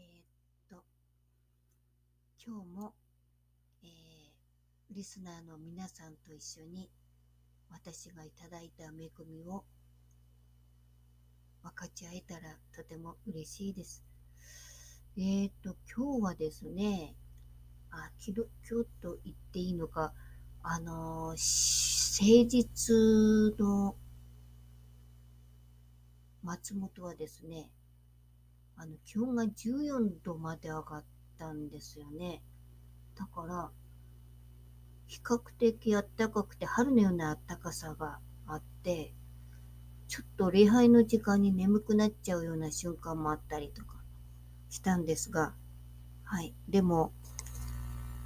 ーっと、今日も、えーリスナーの皆さんと一緒に私がいただいた恵みを分かち合えたらとても嬉しいです。えーっと、今日はですね、あ、きど今日と言っていいのか、あのー誠実の松本はですね、あの、気温が14度まで上がったんですよね。だから、比較的暖かくて春のような暖かさがあって、ちょっと礼拝の時間に眠くなっちゃうような瞬間もあったりとかしたんですが、はい。でも、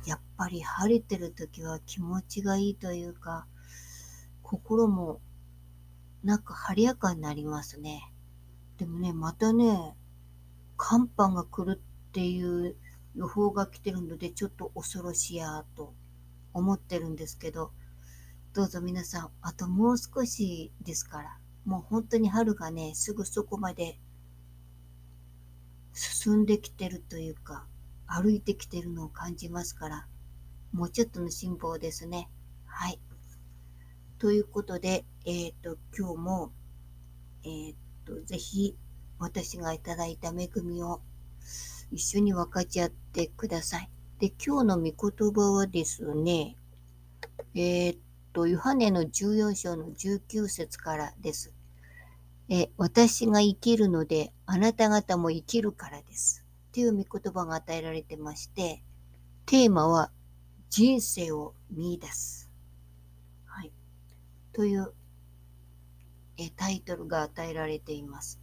やっぱり晴れてる時は気持ちがいいというか、心もなんか晴れやかになりますね。でもね、またね、寒波が来るっていう予報が来てるので、ちょっと恐ろしいやと思ってるんですけど、どうぞ皆さん、あともう少しですから、もう本当に春がね、すぐそこまで進んできてるというか、歩いてきてるのを感じますから、もうちょっとの辛抱ですね。はい。ということで、えっ、と、今日も、えっ、と、ぜひ私がいただいた恵みを一緒に分かち合ってください。で、今日の御言葉はですね、えっ、と、ヨハネの14章の19節からです。え、私が生きるので、あなた方も生きるからです。っていう御言葉が与えられてまして、テーマは人生を見出す。はい。というえタイトルが与えられています。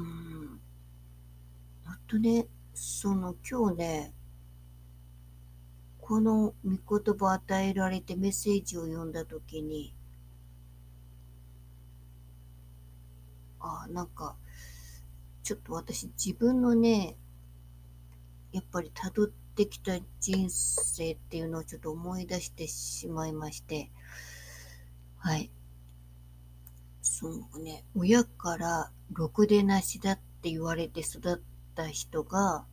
うん。あとね、その今日ね、この御言葉を与えられてメッセージを読んだときに、あなんか、ちょっと私自分のね、やっぱり辿ってきた人生っていうのをちょっと思い出してしまいまして、はい。そのね、親からろくでなしだって言われて育った人が、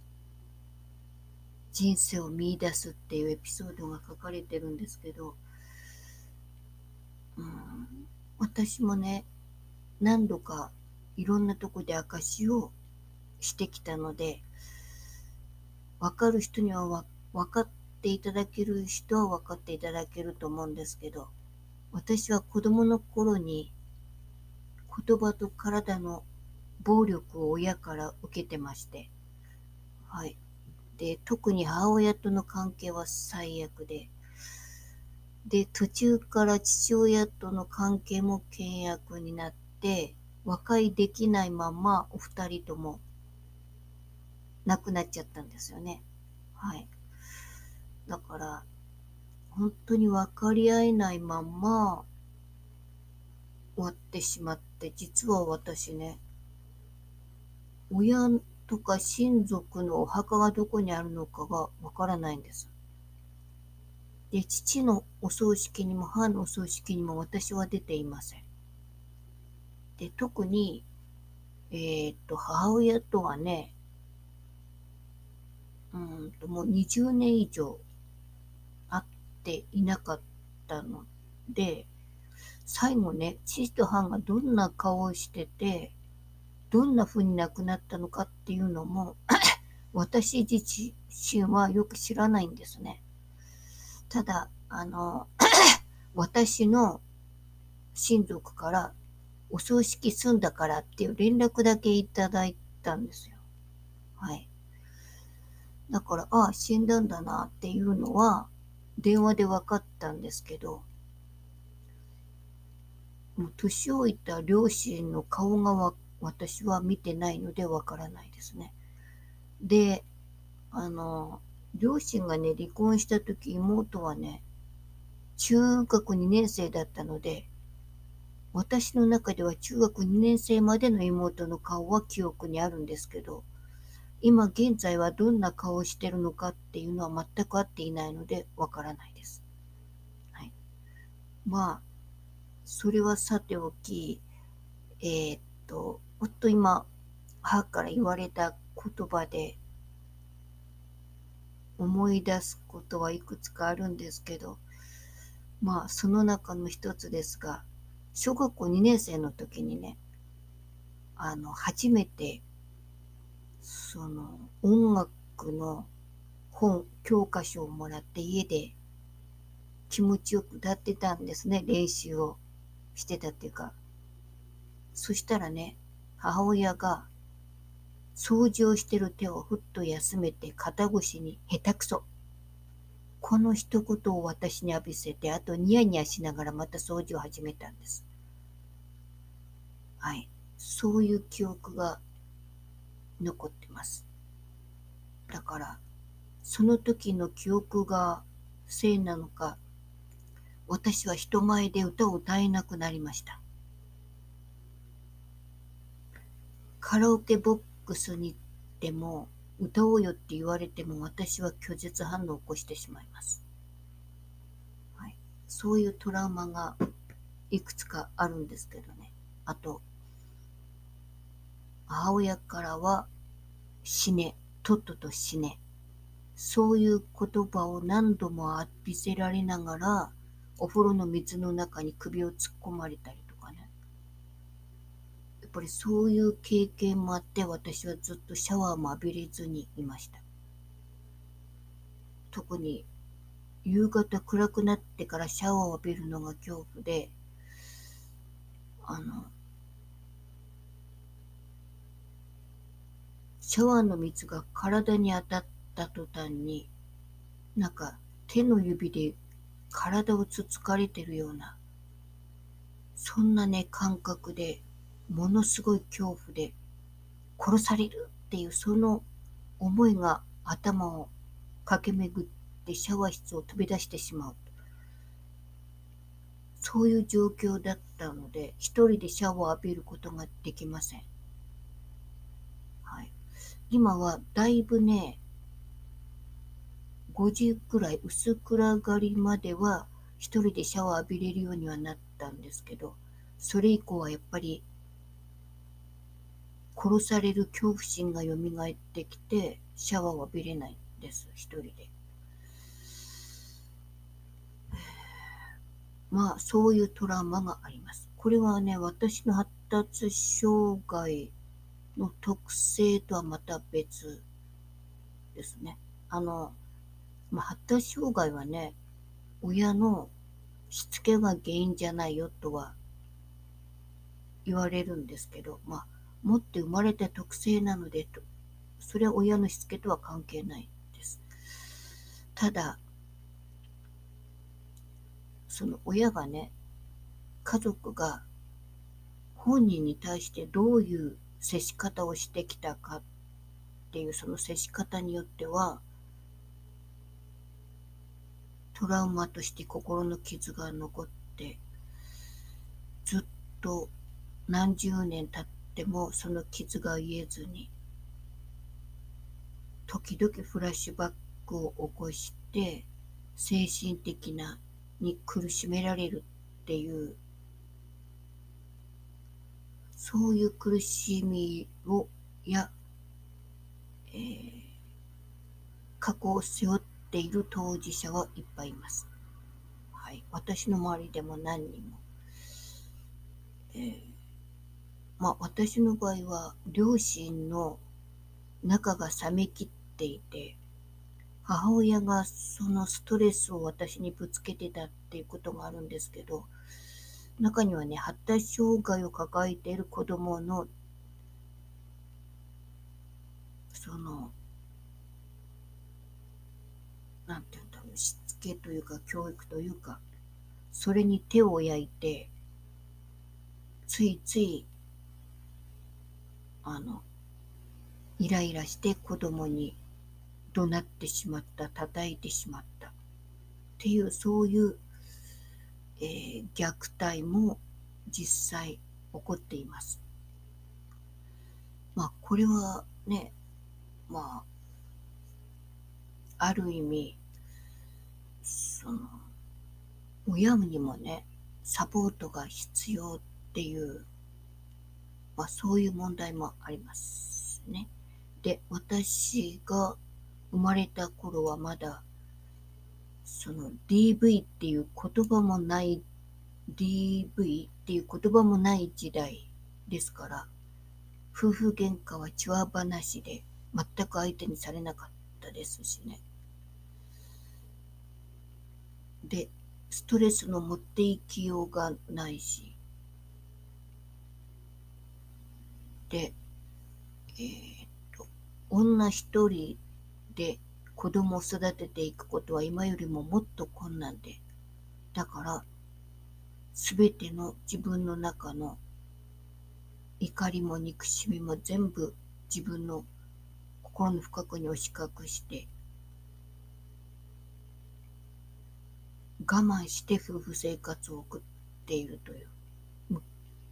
人生を見出すっていうエピソードが書かれてるんですけど、うん、私もね、何度かいろんなとこで証しをしてきたので、わかる人にはわ分かっていただける人は分かっていただけると思うんですけど、私は子供の頃に言葉と体の暴力を親から受けてまして、はい。で、特に母親との関係は最悪で、で、途中から父親との関係も険悪になって、和解できないままお二人とも亡くなっちゃったんですよね。はい。だから、本当に分かり合えないまま終わってしまって、実は私ね、親とか親族のお墓がどこにあるのかがわからないんです。で、父のお葬式にも母のお葬式にも私は出ていません。で、特に、えーっと、母親とはね、うんと、もう20年以上会っていなかったので、最後ね、父と母がどんな顔をしてて、どんな風に亡くなったのかっていうのも、私自身はよく知らないんですね。ただ、あの、私の親族からお葬式済んだからっていう連絡だけいただいたんですよ。はい。だから、ああ、死んだんだなっていうのは電話で分かったんですけど、もう年老いた両親の顔が私は見てないのでわからないですね。で、あの、両親がね、離婚した時妹はね、中学2年生だったので、私の中では中学2年生までの妹の顔は記憶にあるんですけど、今現在はどんな顔をしてるのかっていうのは全く合っていないのでわからないです。はい。まあ、それはさておき、えーっと、ほんと今、母から言われた言葉で思い出すことはいくつかあるんですけど、まあその中の一つですが、小学校2年生の時にね、あの、初めて、その音楽の本、教科書をもらって家で気持ちよく歌ってたんですね。練習をしてたっていうか。そしたらね、母親が掃除をしてる手をふっと休めて肩越しに下手くそ。この一言を私に浴びせて、あとニヤニヤしながらまた掃除を始めたんです。はい。そういう記憶が残ってます。だから、その時の記憶がせいなのか、私は人前で歌を歌えなくなりました。カラオケボックスに行っても歌おうよって言われても私は拒絶反応を起こしてしまいます。はい、そういうトラウマがいくつかあるんですけどね。あと、母親からは死ね、とっとと死ね。そういう言葉を何度も浴びせられながら、お風呂の水の中に首を突っ込まれたりとかね。やっぱりそういう経験もあって私はずっとシャワーも浴びれずにいました。特に夕方暗くなってからシャワーを浴びるのが恐怖で、あの、シャワーの水が体に当たった途端に、なんか手の指で体をつつかれてるような、そんなね、感覚で、ものすごい恐怖で、殺されるっていうその思いが頭を駆け巡ってシャワー室を飛び出してしまう。そういう状況だったので、一人でシャワーを浴びることができません。はい。今はだいぶね、5時くらい薄暗がりまでは一人でシャワー浴びれるようにはなったんですけど、それ以降はやっぱり殺される恐怖心が蘇ってきて、シャワーを浴びれないんです、一人で。まあ、そういうトラウマがあります。これはね、私の発達障害の特性とはまた別ですね。あの、まあ、発達障害はね、親のしつけが原因じゃないよとは言われるんですけど、まあ、持って生まれた特性なのでと、それは親のしつけとは関係ないです。ただ、その親がね、家族が本人に対してどういう接し方をしてきたかっていうその接し方によってはトラウマとして心の傷が残ってずっと何十年経ってもその傷が癒えずに時々フラッシュバックを起こして精神的なに苦しめられるっていうそういう苦しみをや、えー、過去を背負っている当事者はいっぱいいます。はい、私の周りでも何人も。えー、まあ私の場合は両親の仲が冷めきっていて母親がそのストレスを私にぶつけてたっていうことがあるんですけど中にはね発達障害を抱えている子供のそのなんて言うんだろう、しつけというか教育というか、それに手を焼いて、ついつい、あの、イライラして子供に怒鳴ってしまった、叩いてしまったっていう、そういう、えー、虐待も実際起こっています。まあ、これはね、まあ、ある意味、その、親にもね、サポートが必要っていう、まあそういう問題もありますね。で、私が生まれた頃はまだ、その DV っていう言葉もない、DV っていう言葉もない時代ですから、夫婦喧嘩は血話話で全く相手にされなかったですしね。で、ストレスの持っていきようがないし、で、えー、っと、女一人で子供を育てていくことは今よりももっと困難で、だから、すべての自分の中の怒りも憎しみも全部自分の心の深くに押し隠して我慢して夫婦生活を送っているという。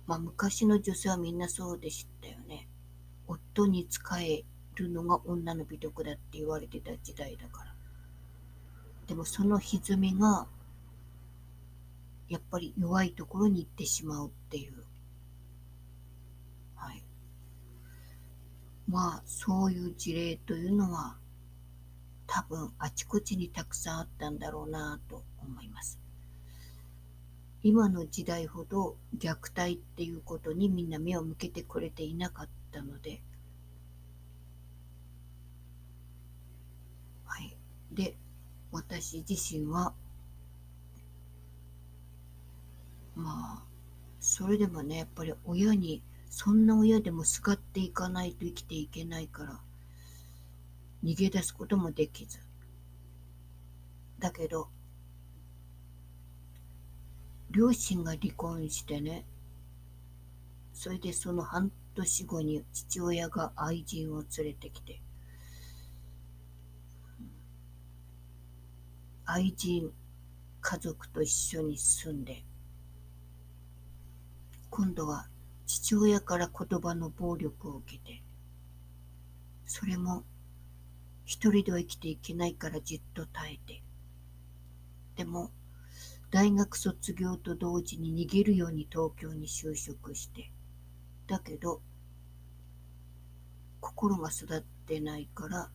まあ、昔の女性はみんなそうでしたよね。夫に仕えるのが女の美徳だって言われてた時代だから。でもその歪みが、やっぱり弱いところに行ってしまうっていう。はい。まあ、そういう事例というのは、多分あちこちにたくさんあったんだろうなと思います。今の時代ほど虐待っていうことにみんな目を向けてくれていなかったので、はい。で、私自身は、まあ、それでもね、やっぱり親に、そんな親でもすがっていかないと生きていけないから、逃げ出すこともできず。だけど、両親が離婚してね、それでその半年後に父親が愛人を連れてきて、愛人家族と一緒に住んで、今度は父親から言葉の暴力を受けて、それも一人では生きていけないからじっと耐えて、でも大学卒業と同時に逃げるように東京に就職して、だけど、心が育ってないから、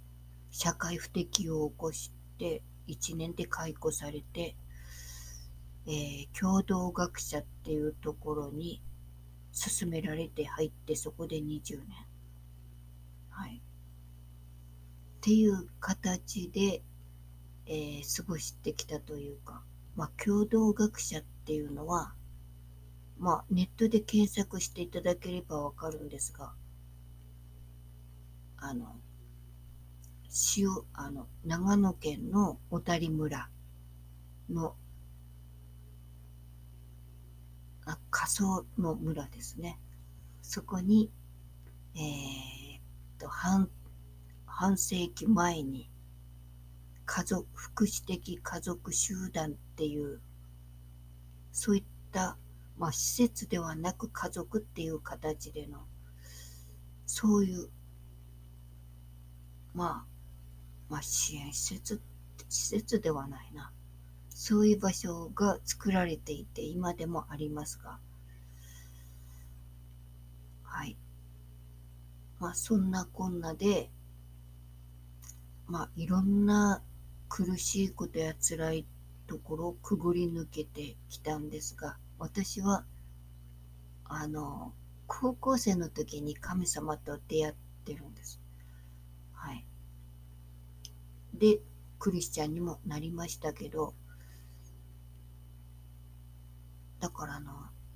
社会不適応を起こして、1年で解雇されて、えー、共同学者っていうところに勧められて入って、そこで20年。はい。っていう形で、えー、過ごしてきたというか、まあ、共同学者っていうのは、まあ、ネットで検索していただければわかるんですが、あの、塩、あの、長野県の小谷村の、あ、仮想の村ですね。そこに、えー、っと、半、半世紀前に、家族、福祉的家族集団っていう、そういった、まあ、施設ではなく家族っていう形での、そういう、まあ、まあ、支援施設、施設ではないな。そういう場所が作られていて、今でもありますが、はい。まあ、そんなこんなで、まあ、いろんな苦しいことや辛いところをくぐり抜けてきたんですが、私は、あの、高校生の時に神様と出会ってるんです。はい。で、クリスチャンにもなりましたけど、だからあの、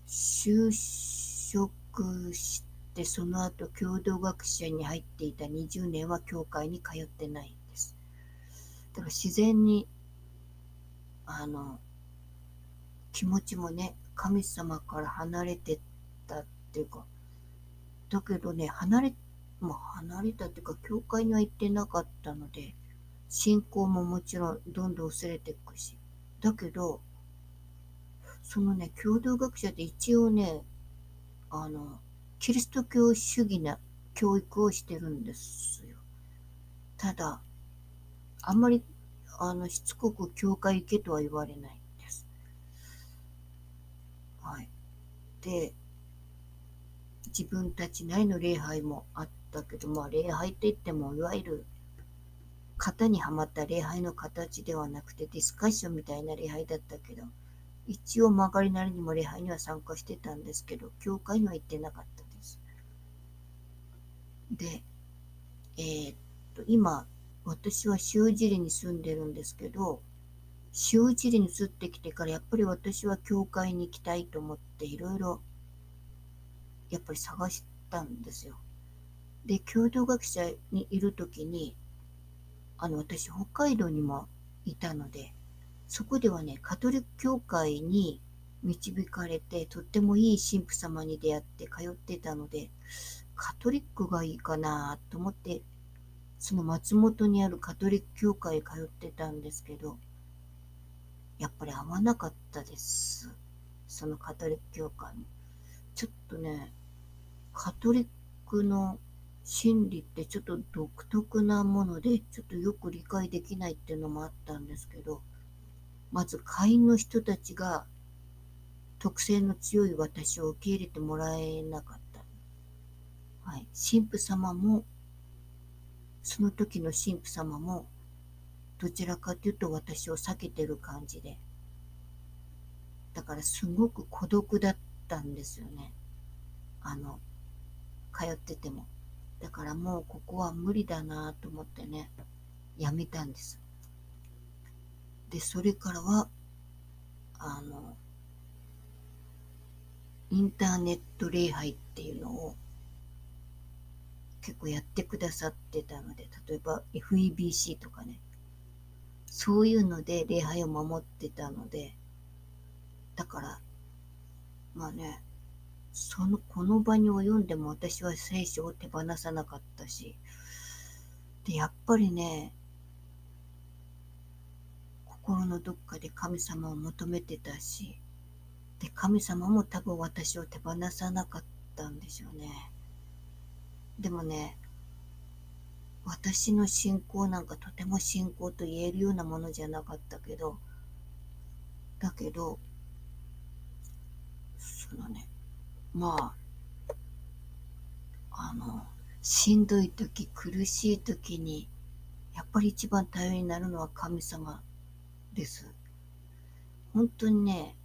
就職して、その後共同学者に入っていた20年は教会に通ってないんですだから自然に、あの、気持ちもね、神様から離れてったっていうか、だけどね、離れ、もう離れたっていうか、教会には行ってなかったので、信仰ももちろんどんどん薄れていくし。だけど、そのね、共同学者って一応ね、あの、キリスト教主義な教育をしてるんですよ。ただ、あんまりあのしつこく教会行けとは言われないんです。はい。で、自分たちなりの礼拝もあっだけど、まあ礼拝って言っても、いわゆる型にはまった礼拝の形ではなくて、ディスカッションみたいな礼拝だったけど、一応曲がりなりにも礼拝には参加してたんですけど、教会には行ってなかったです。で、えー、っと、今、私は塩尻に住んでるんですけど、塩尻に移ってきてからやっぱり私は教会に行きたいと思っていろいろやっぱり探したんですよ。で、共同学者にいる時に、あの、私北海道にもいたので、そこではね、カトリック教会に導かれて、とってもいい神父様に出会って通ってたので、カトリックがいいかなと思って、その松本にあるカトリック教会通ってたんですけど、やっぱり合わなかったです。そのカトリック教会も。ちょっとね、カトリックの心理ってちょっと独特なもので、ちょっとよく理解できないっていうのもあったんですけど、まず会員の人たちが特性の強い私を受け入れてもらえなかった。はい。神父様も、その時の神父様も、どちらかというと私を避けてる感じで。だからすごく孤独だったんですよね。あの、通ってても。だからもうここは無理だなと思ってね、やめたんです。で、それからは、あの、インターネット礼拝っていうのを結構やってくださってたので、例えば FEBC とかね、そういうので礼拝を守ってたので、だから、まあね、その、この場に及んでも私は聖書を手放さなかったし、で、やっぱりね、心のどっかで神様を求めてたし、で、神様も多分私を手放さなかったんでしょうね。でもね、私の信仰なんかとても信仰と言えるようなものじゃなかったけど、だけど、そのね、まあ、あの、しんどい時、苦しい時に、やっぱり一番頼りになるのは神様です。本当にね、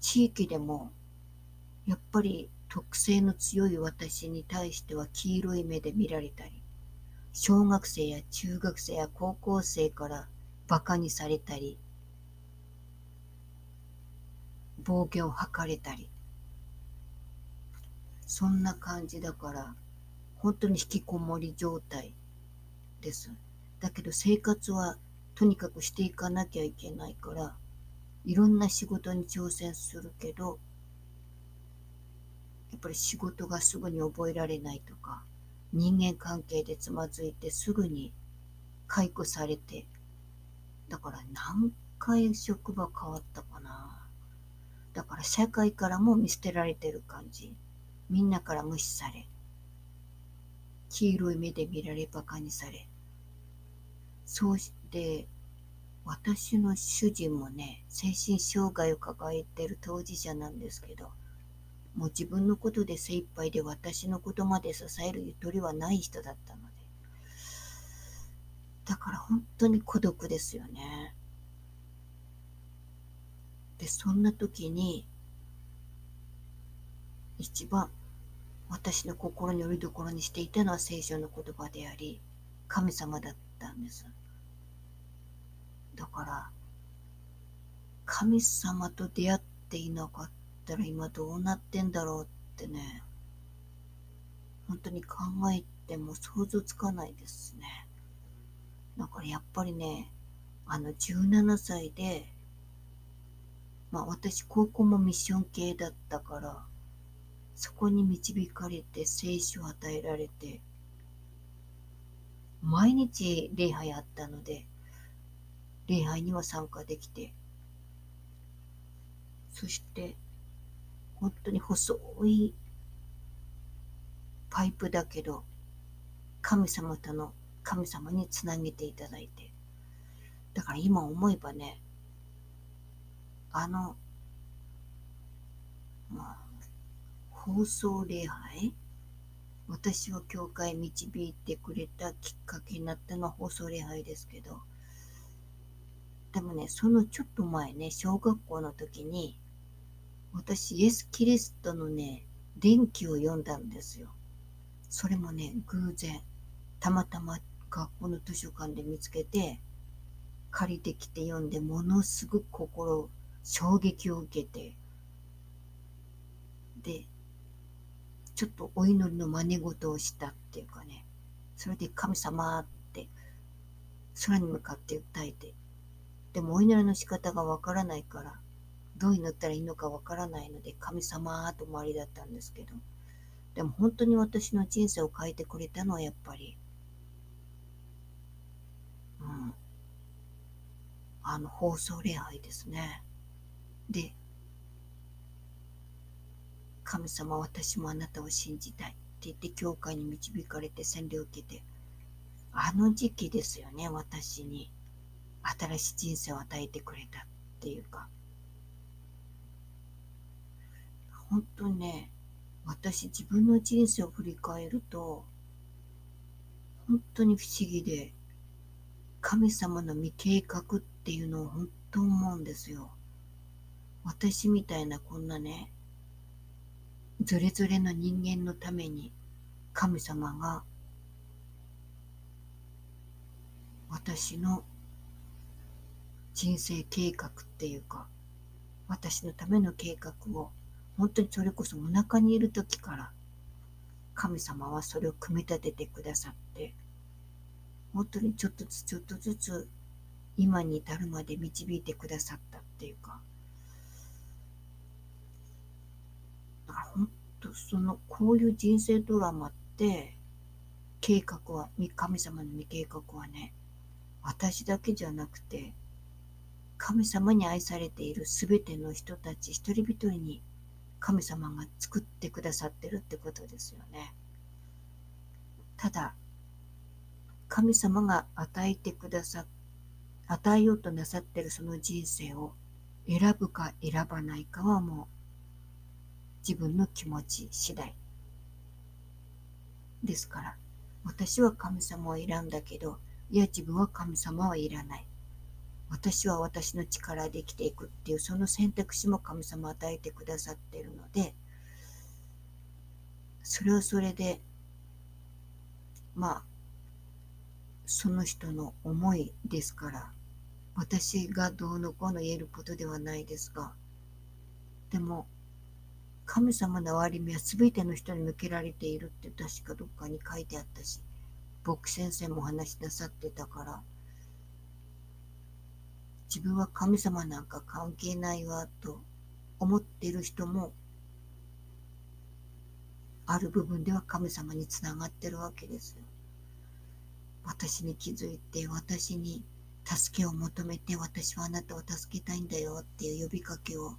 地域でも、やっぱり特性の強い私に対しては黄色い目で見られたり、小学生や中学生や高校生から馬鹿にされたり、暴言を吐かれたり、そんな感じだから、本当に引きこもり状態です。だけど生活はとにかくしていかなきゃいけないから、いろんな仕事に挑戦するけど、やっぱり仕事がすぐに覚えられないとか、人間関係でつまずいてすぐに解雇されて、だから何回職場変わったかな。だから社会からも見捨てられてる感じ。みんなから無視され、黄色い目で見られバカにされ、そうして、私の主人もね、精神障害を抱えてる当事者なんですけど、もう自分のことで精一杯で私のことまで支えるゆとりはない人だったので。だから本当に孤独ですよね。で、そんな時に、一番私の心によりどころにしていたのは聖書の言葉であり、神様だったんです。だから、神様と出会っていなかったたら今どうなってんだろうってね、本当に考えても想像つかないですね。だからやっぱりね、あの17歳で、まあ私高校もミッション系だったから、そこに導かれて聖書を与えられて、毎日礼拝あったので、礼拝には参加できて、そして、本当に細いパイプだけど、神様との、神様につなげていただいて、だから今思えばね、あの、まあ、放送礼拝私を教会導いてくれたきっかけになったのは放送礼拝ですけど、でもね、そのちょっと前ね、小学校の時に、私、イエス・キリストのね、電気を読んだんですよ。それもね、偶然、たまたま学校の図書館で見つけて、借りてきて読んで、ものすごく心、衝撃を受けて、で、ちょっとお祈りの真似事をしたっていうかね、それで神様って空に向かって訴えて、でもお祈りの仕方がわからないから、どう祈ったらいいのかわからないので、神様と周りだったんですけど、でも本当に私の人生を変えてくれたのはやっぱり、うん、あの放送礼拝ですね。で、神様私もあなたを信じたいって言って教会に導かれて洗礼を受けて、あの時期ですよね、私に新しい人生を与えてくれたっていうか。本当ね、私自分の人生を振り返ると、本当に不思議で、神様の未計画っていうのを本当思うんですよ。私みたいなこんなね、それぞれの人間のために神様が私の人生計画っていうか私のための計画を本当にそれこそお腹にいる時から神様はそれを組み立ててくださって本当にちょっとずつちょっとずつ今に至るまで導いてくださったっていうか。だから本当そのこういう人生ドラマって計画は神様の未計画はね私だけじゃなくて神様に愛されているすべての人たち一人一人に神様が作ってくださってるってことですよね。ただ神様が与えてくださ与えようとなさってるその人生を選ぶか選ばないかはもう自分の気持ち次第ですから私は神様を選んだけどいや自分は神様はいらない私は私の力で生きていくっていうその選択肢も神様与えてくださっているのでそれはそれでまあその人の思いですから私がどうのこうの言えることではないですがでも神様の憐れみは全ての人に向けられているって確かどっかに書いてあったし、僕先生もお話しなさってたから、自分は神様なんか関係ないわと思っている人も、ある部分では神様につながってるわけですよ。私に気づいて、私に助けを求めて、私はあなたを助けたいんだよっていう呼びかけを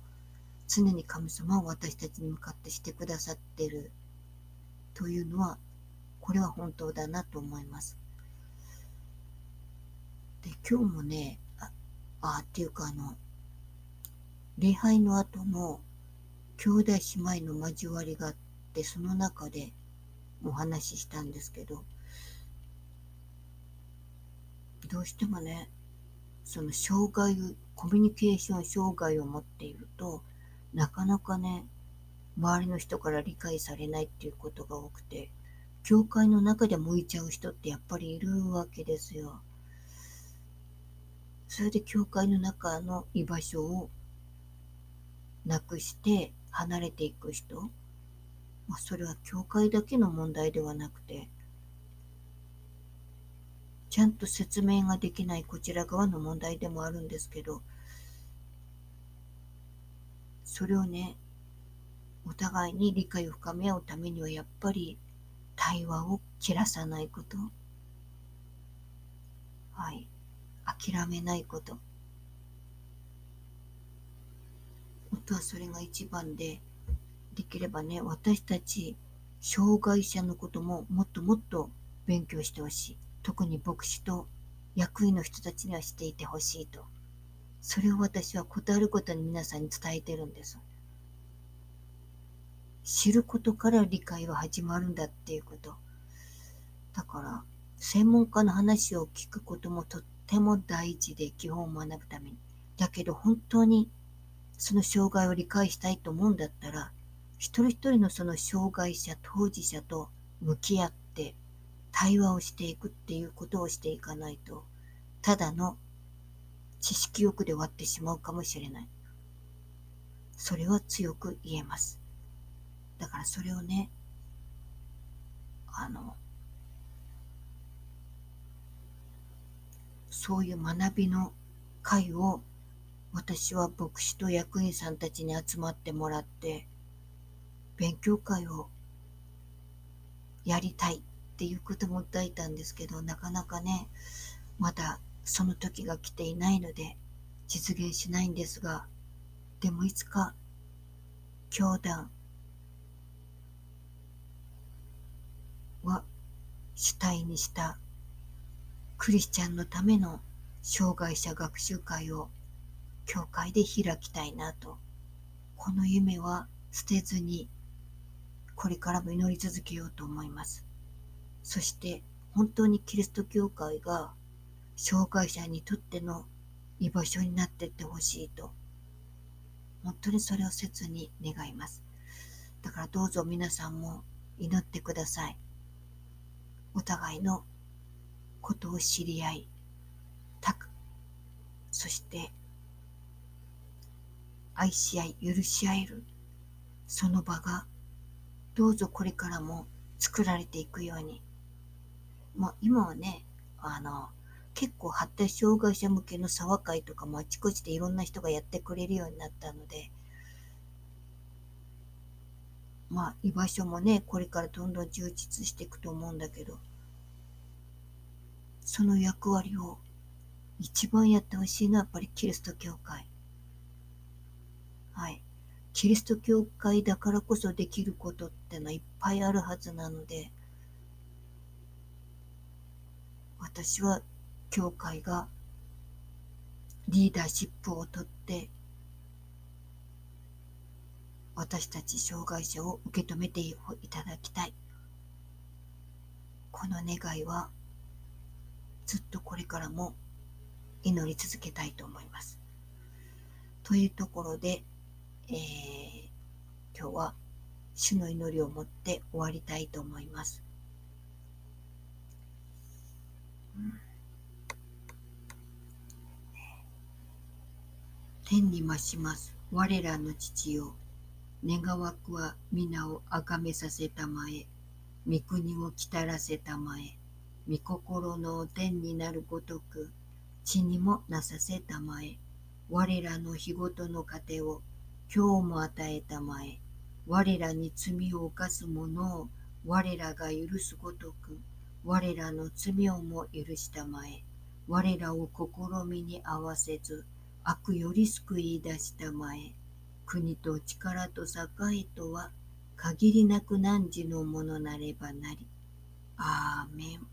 常に神様は私たちに向かってしてくださってるというのはこれは本当だなと思います。で今日もねあっていうかあの礼拝の後の兄弟姉妹の交わりがあってその中でお話ししたんですけどどうしてもねその障害コミュニケーション障害を持っているとなかなかね、周りの人から理解されないっていうことが多くて、教会の中で向いちゃう人ってやっぱりいるわけですよ。それで教会の中の居場所をなくして離れていく人、まあ、それは教会だけの問題ではなくて、ちゃんと説明ができないこちら側の問題でもあるんですけど、それをね、お互いに理解を深め合うためにはやっぱり対話を切らさないこと。はい。諦めないこと。本はそれが一番で、できればね、私たち障害者のことももっともっと勉強してほしい。特に牧師と役員の人たちにはしていてほしいと。それを私は断ることに皆さんに伝えてるんです。知ることから理解は始まるんだっていうこと。だから、専門家の話を聞くこともとってても大事で基本を学ぶために。だけど本当にその障害を理解したいと思うんだったら、一人一人のその障害者、当事者と向き合って対話をしていくっていうことをしていかないと、ただの知識欲で終わってしまうかもしれない。それは強く言えます。だからそれをね、あの、そういう学びの会を私は牧師と役員さんたちに集まってもらって勉強会をやりたいっていうことも訴えたんですけどなかなかねまだその時が来ていないので実現しないんですがでもいつか教団は主体にしたクリスチャンのための障害者学習会を教会で開きたいなと。この夢は捨てずにこれからも祈り続けようと思います。そして本当にキリスト教会が障害者にとっての居場所になっていってほしいと本当にそれを切に願います。だからどうぞ皆さんも祈ってください。お互いのことを知り合いたくそして愛し合い許し合えるその場がどうぞこれからも作られていくように。まあ今はねあの結構発達障害者向けの沢会とかもあちこちでいろんな人がやってくれるようになったのでまあ居場所もねこれからどんどん充実していくと思うんだけどその役割を一番やってほしいのはやっぱりキリスト教会。はい。キリスト教会だからこそできることってのはいっぱいあるはずなので、私は教会がリーダーシップをとって私たち障害者を受け止めていただきたい。この願いはずっとこれからも祈り続けたいと思います。というところで、えー、今日は主の祈りを持って終わりたいと思います。天に増します。我らの父よ。願わくは皆をあがめさせたまえ。御国をきたらせたまえ。御心の天になるごとく、地にもなさせたまえ。我らの日ごとの糧を今日も与えたまえ。我らに罪を犯す者を我らが許すごとく、我らの罪をも許したまえ。我らを試みに合わせず、悪より救い出したまえ。国と力と栄とは限りなく汝のものなればなり。アーメン。